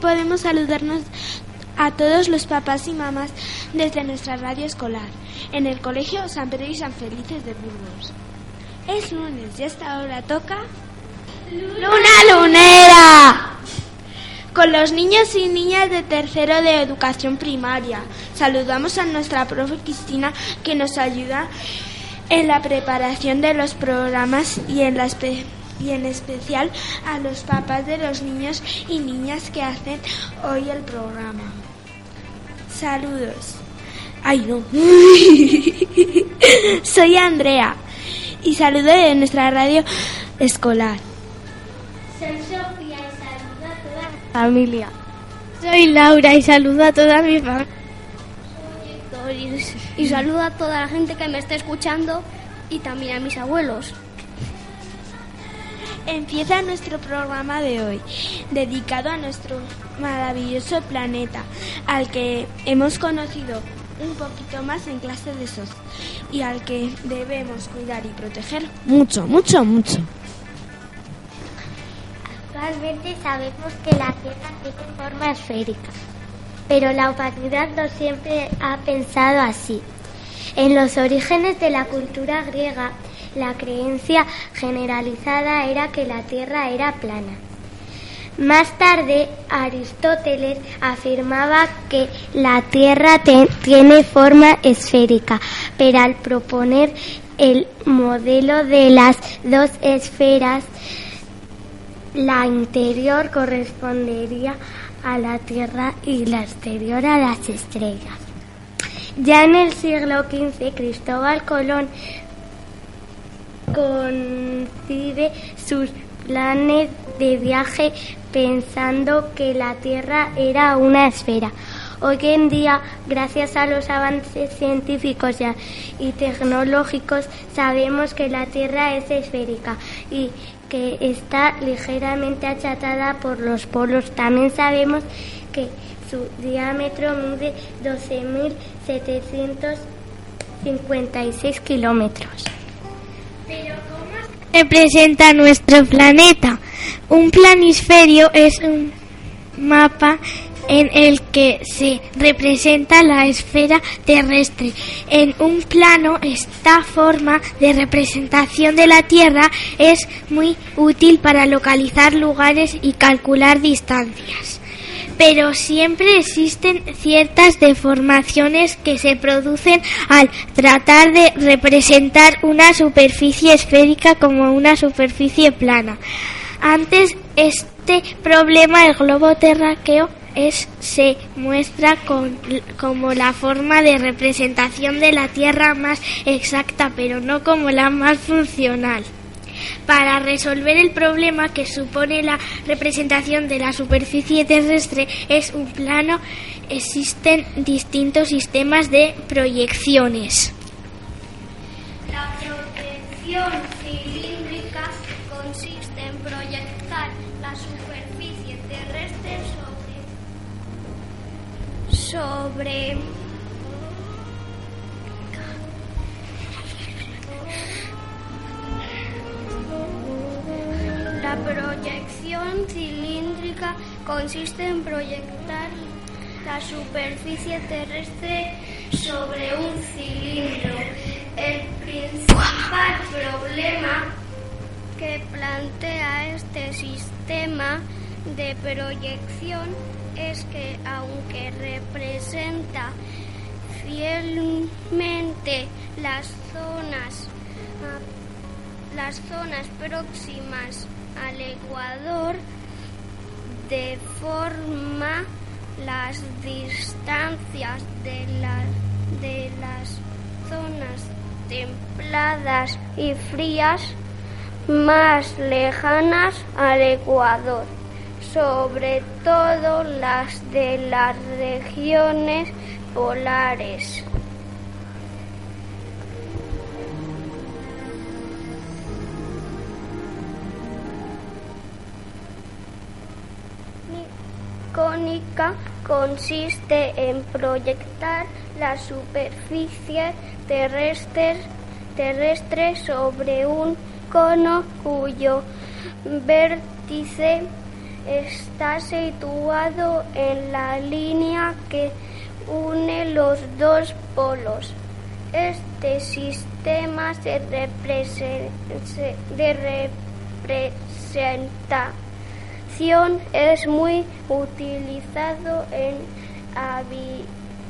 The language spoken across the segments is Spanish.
Podemos saludarnos a todos los papás y mamás desde nuestra radio escolar, en el Colegio San Pedro y San Felices de Burgos. Es lunes y esta hora toca... ¡Luna Lunera! Con los niños y niñas de tercero de educación primaria. Saludamos a nuestra profe Cristina que nos ayuda en la preparación de los programas y en, la y en especial a los papás de los niños y niñas que hacen hoy el programa. Saludos. Ay, no. Soy Andrea y saludo de nuestra radio escolar. Soy Sofía y saludo a toda mi familia. Soy Laura y saludo a toda mi familia. Soy Héctor y saludo a toda la gente que me está escuchando y también a mis abuelos. Empieza nuestro programa de hoy, dedicado a nuestro maravilloso planeta, al que hemos conocido un poquito más en clase de SOS y al que debemos cuidar y proteger mucho, mucho, mucho. Actualmente sabemos que la Tierra tiene forma esférica, pero la humanidad no siempre ha pensado así. En los orígenes de la cultura griega, la creencia generalizada era que la Tierra era plana. Más tarde, Aristóteles afirmaba que la Tierra tiene forma esférica, pero al proponer el modelo de las dos esferas, la interior correspondería a la Tierra y la exterior a las estrellas. Ya en el siglo XV, Cristóbal Colón concibe sus planes de viaje pensando que la Tierra era una esfera. Hoy en día, gracias a los avances científicos y tecnológicos, sabemos que la Tierra es esférica y que está ligeramente achatada por los polos. También sabemos que su diámetro mide 12.756 kilómetros. Pero ¿cómo representa nuestro planeta? Un planisferio es un mapa en el que se representa la esfera terrestre. En un plano, esta forma de representación de la Tierra es muy útil para localizar lugares y calcular distancias. Pero siempre existen ciertas deformaciones que se producen al tratar de representar una superficie esférica como una superficie plana. Antes este problema el globo terráqueo se muestra como la forma de representación de la Tierra más exacta, pero no como la más funcional. Para resolver el problema que supone la representación de la superficie terrestre es un plano, existen distintos sistemas de proyecciones. La proyección cilíndrica consiste en proyectar la superficie terrestre sobre, sobre proyección cilíndrica consiste en proyectar la superficie terrestre sobre un cilindro. El principal problema que plantea este sistema de proyección es que aunque representa fielmente las zonas las zonas próximas al Ecuador deforma las distancias de, de las zonas templadas y frías más lejanas al Ecuador, sobre todo las de las regiones polares. Cónica consiste en proyectar la superficie terrestre, terrestre sobre un cono cuyo vértice está situado en la línea que une los dos polos. Este sistema de, representación es muy utilizado en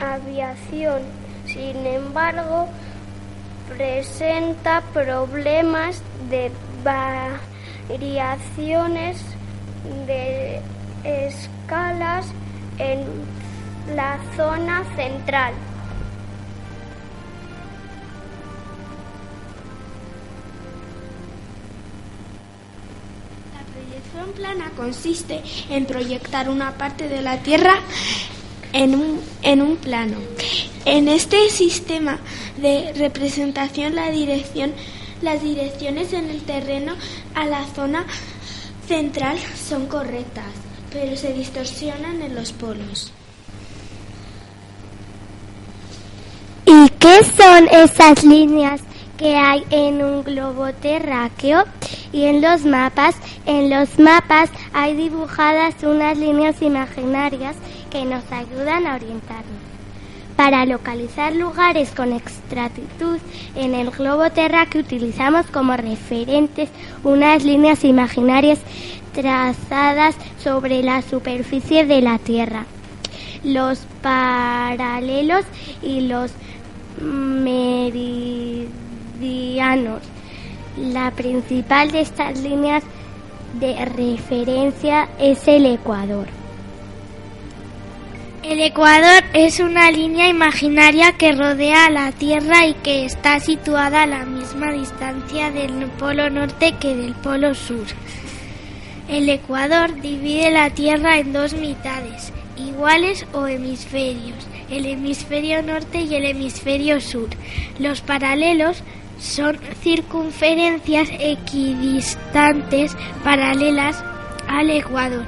aviación. Sin embargo, presenta problemas de variaciones de escalas en la zona central. Plana consiste en proyectar una parte de la Tierra en un, en un plano. En este sistema de representación las direcciones en el terreno a la zona central son correctas, pero se distorsionan en los polos. ¿Y qué son esas líneas que hay en un globo terráqueo? Y en los mapas, en los mapas hay dibujadas unas líneas imaginarias que nos ayudan a orientarnos. Para localizar lugares con exactitud en el globo terráqueo utilizamos como referentes unas líneas imaginarias trazadas sobre la superficie de la Tierra. Los paralelos y los meridianos. La principal de estas líneas de referencia es el Ecuador. El Ecuador es una línea imaginaria que rodea a la Tierra y que está situada a la misma distancia del polo norte que del polo sur. El Ecuador divide la Tierra en dos mitades, iguales o hemisferios, el hemisferio norte y el hemisferio sur. Los paralelos son circunferencias equidistantes paralelas al Ecuador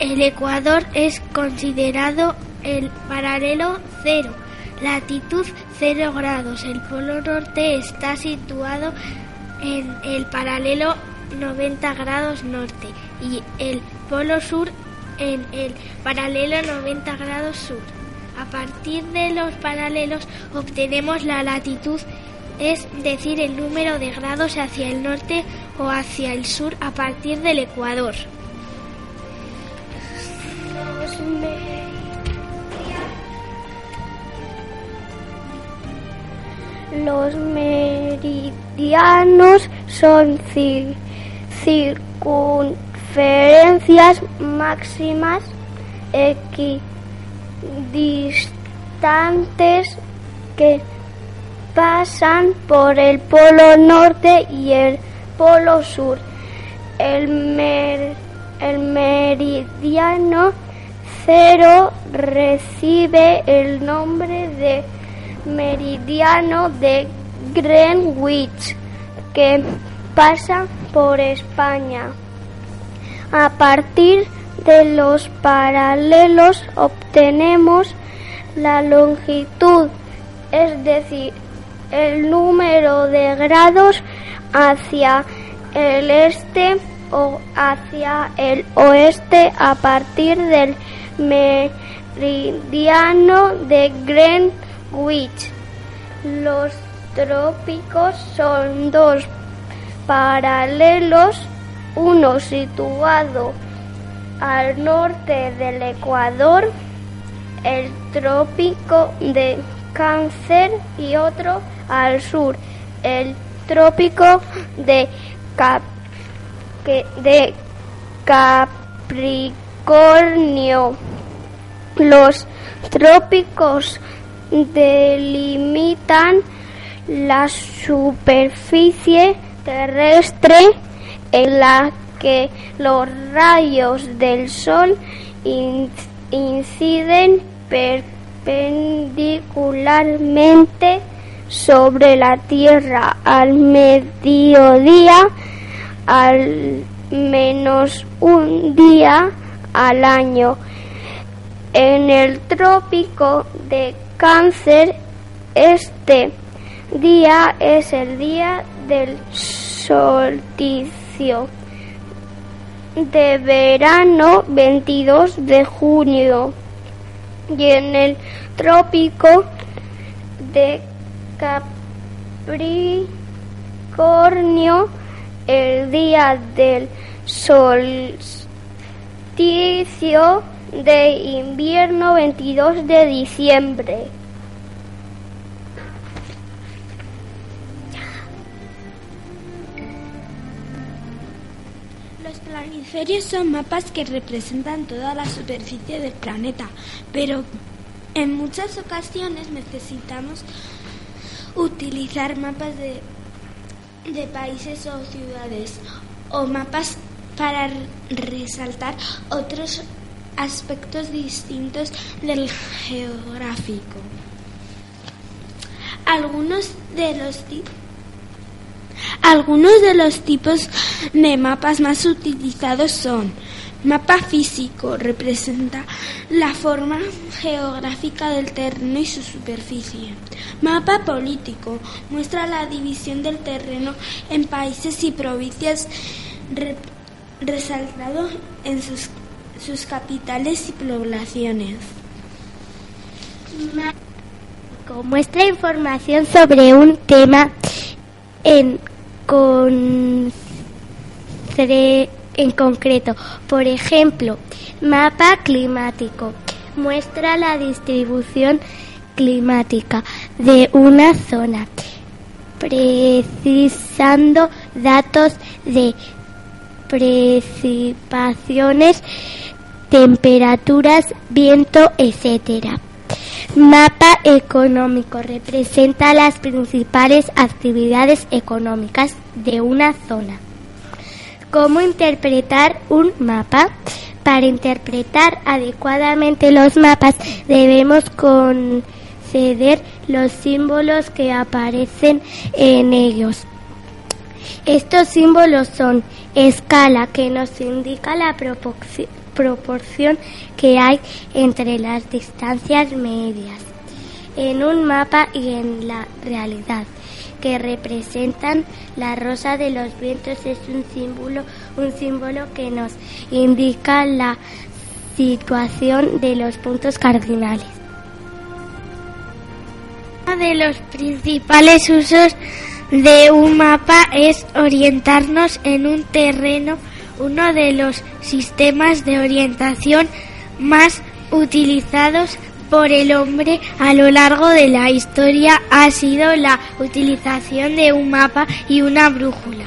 el Ecuador es considerado el paralelo cero, latitud cero grados. El polo norte está situado en el paralelo 90 grados norte y el polo sur en el paralelo 90 grados sur. A partir de los paralelos obtenemos la latitud, es decir, el número de grados hacia el norte o hacia el sur a partir del ecuador. Los meridianos son circunferencias máximas equidistantes que pasan por el polo norte y el polo sur. El, el meridiano cero recibe el nombre de meridiano de Greenwich que pasa por España. A partir de los paralelos obtenemos la longitud, es decir, el número de grados hacia el este o hacia el oeste a partir del meridiano de Greenwich. Los trópicos son dos paralelos, uno situado al norte del Ecuador, el trópico de Cáncer y otro al sur, el trópico de, de Capricornio. Los trópicos delimitan la superficie terrestre en la que los rayos del sol inciden perpendicularmente sobre la Tierra al mediodía, al menos un día al año. En el trópico de Cáncer, este día es el día del solsticio de verano 22 de junio y en el trópico de Capricornio el día del solsticio de invierno 22 de diciembre. Planisferios son mapas que representan toda la superficie del planeta, pero en muchas ocasiones necesitamos utilizar mapas de, de países o ciudades o mapas para resaltar otros aspectos distintos del geográfico. Algunos de los algunos de los tipos de mapas más utilizados son mapa físico, representa la forma geográfica del terreno y su superficie. Mapa político, muestra la división del terreno en países y provincias resaltado en sus, sus capitales y poblaciones. Muestra información sobre un tema en, con, en concreto. Por ejemplo, mapa climático muestra la distribución climática de una zona, precisando datos de precipitaciones, temperaturas, viento, etcétera. Mapa económico representa las principales actividades económicas de una zona. ¿Cómo interpretar un mapa? Para interpretar adecuadamente los mapas debemos conceder los símbolos que aparecen en ellos. Estos símbolos son escala, que nos indica la proporción que hay entre las distancias medias en un mapa y en la realidad que representan la rosa de los vientos es un símbolo, un símbolo que nos indica la situación de los puntos cardinales. Uno de los principales usos de un mapa es orientarnos en un terreno. Uno de los sistemas de orientación más utilizados por el hombre a lo largo de la historia ha sido la utilización de un mapa y una brújula.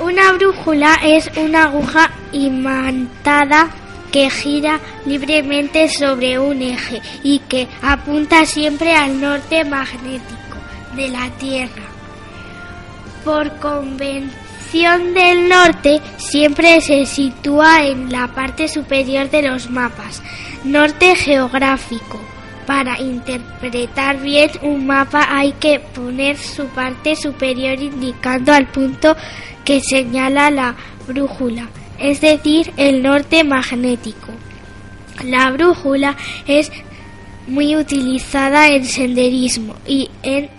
Una brújula es una aguja imantada que gira libremente sobre un eje y que apunta siempre al norte magnético de la Tierra por convención del norte siempre se sitúa en la parte superior de los mapas, norte geográfico. Para interpretar bien un mapa hay que poner su parte superior indicando al punto que señala la brújula, es decir, el norte magnético. La brújula es muy utilizada en senderismo y en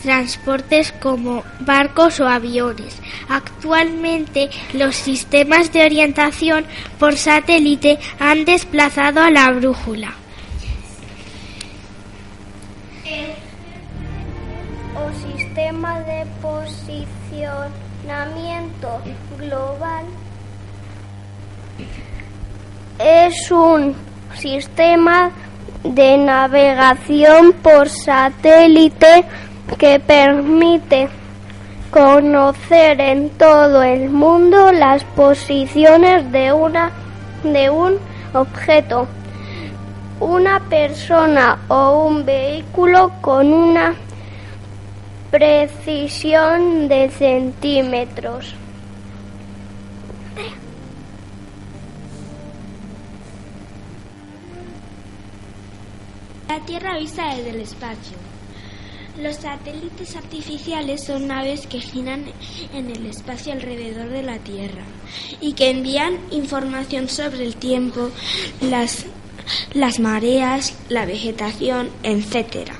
transportes como barcos o aviones. Actualmente los sistemas de orientación por satélite han desplazado a la brújula. o sistema de posicionamiento global es un sistema de navegación por satélite que permite conocer en todo el mundo las posiciones de una de un objeto, una persona o un vehículo con una precisión de centímetros. La Tierra vista desde el espacio. Los satélites artificiales son naves que giran en el espacio alrededor de la Tierra y que envían información sobre el tiempo, las, las mareas, la vegetación, etc.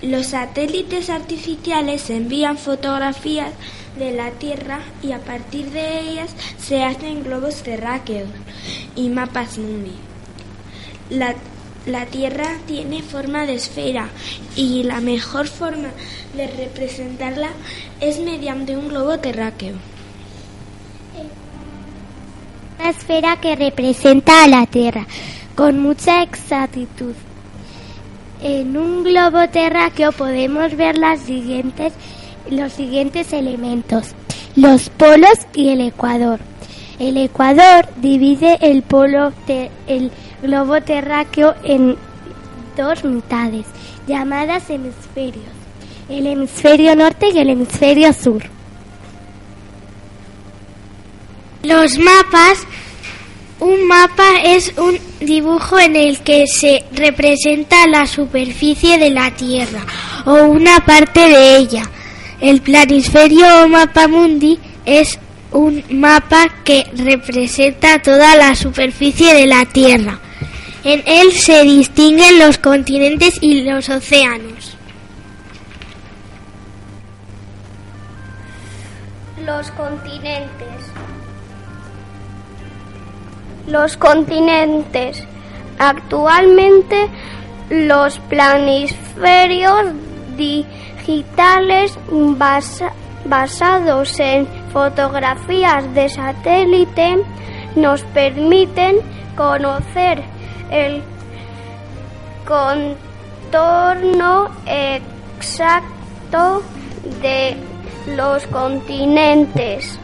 Los satélites artificiales envían fotografías de la Tierra y a partir de ellas se hacen globos terráqueos y mapas mundi. La, la Tierra tiene forma de esfera y la mejor forma de representarla es mediante un globo terráqueo. Una esfera que representa a la Tierra con mucha exactitud. En un globo terráqueo podemos ver las siguientes, los siguientes elementos, los polos y el ecuador. El ecuador divide el, polo el globo terráqueo en dos mitades, llamadas hemisferios, el hemisferio norte y el hemisferio sur. Los mapas un mapa es un dibujo en el que se representa la superficie de la Tierra o una parte de ella. El planisferio o mapa mundi es un mapa que representa toda la superficie de la Tierra. En él se distinguen los continentes y los océanos. Los continentes los continentes. Actualmente los planisferios digitales basados en fotografías de satélite nos permiten conocer el contorno exacto de los continentes.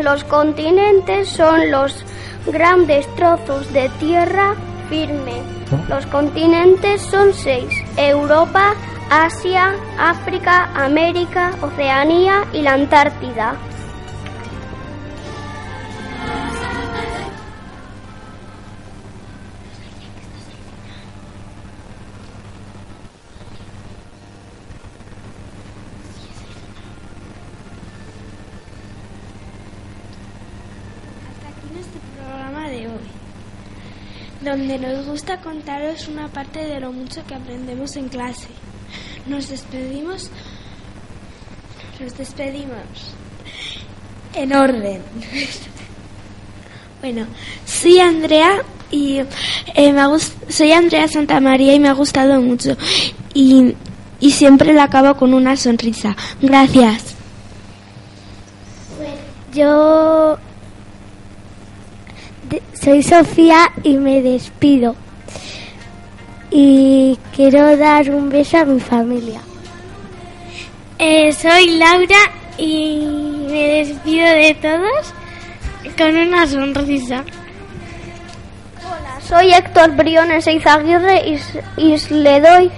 Los continentes son los grandes trozos de tierra firme. Los continentes son seis. Europa, Asia, África, América, Oceanía y la Antártida. Donde nos gusta contaros una parte de lo mucho que aprendemos en clase. Nos despedimos. Nos despedimos. En orden. bueno, soy Andrea y eh, me soy Andrea Santa María y me ha gustado mucho. Y, y siempre la acabo con una sonrisa. Gracias. Yo soy Sofía y me despido. Y quiero dar un beso a mi familia. Eh, soy Laura y me despido de todos con una sonrisa. Hola, soy Héctor Briones Eizaguirre y, y le doy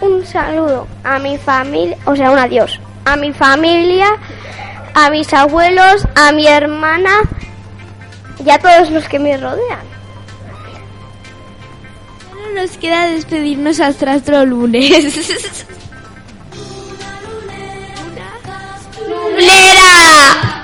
un saludo a mi familia, o sea, un adiós, a mi familia, a mis abuelos, a mi hermana y a todos los que me rodean. Solo nos queda despedirnos hasta otro lunes. ¡Lulera!